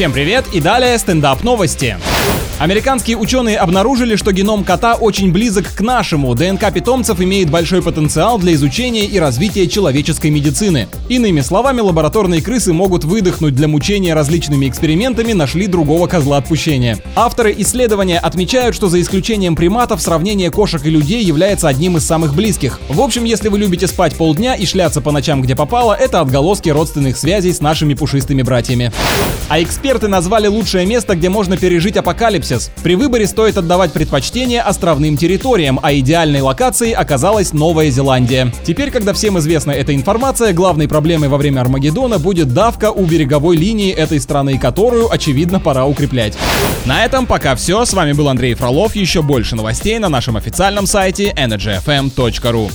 Всем привет и далее стендап новости. Американские ученые обнаружили, что геном кота очень близок к нашему. ДНК питомцев имеет большой потенциал для изучения и развития человеческой медицины. Иными словами, лабораторные крысы могут выдохнуть для мучения различными экспериментами, нашли другого козла отпущения. Авторы исследования отмечают, что за исключением приматов сравнение кошек и людей является одним из самых близких. В общем, если вы любите спать полдня и шляться по ночам где попало, это отголоски родственных связей с нашими пушистыми братьями. А эксперты назвали лучшее место, где можно пережить апокалипсис. При выборе стоит отдавать предпочтение островным территориям, а идеальной локацией оказалась Новая Зеландия. Теперь, когда всем известна эта информация, главной проблемой во время Армагеддона будет давка у береговой линии этой страны, которую, очевидно, пора укреплять. На этом пока все. С вами был Андрей Фролов. Еще больше новостей на нашем официальном сайте energyfm.ru.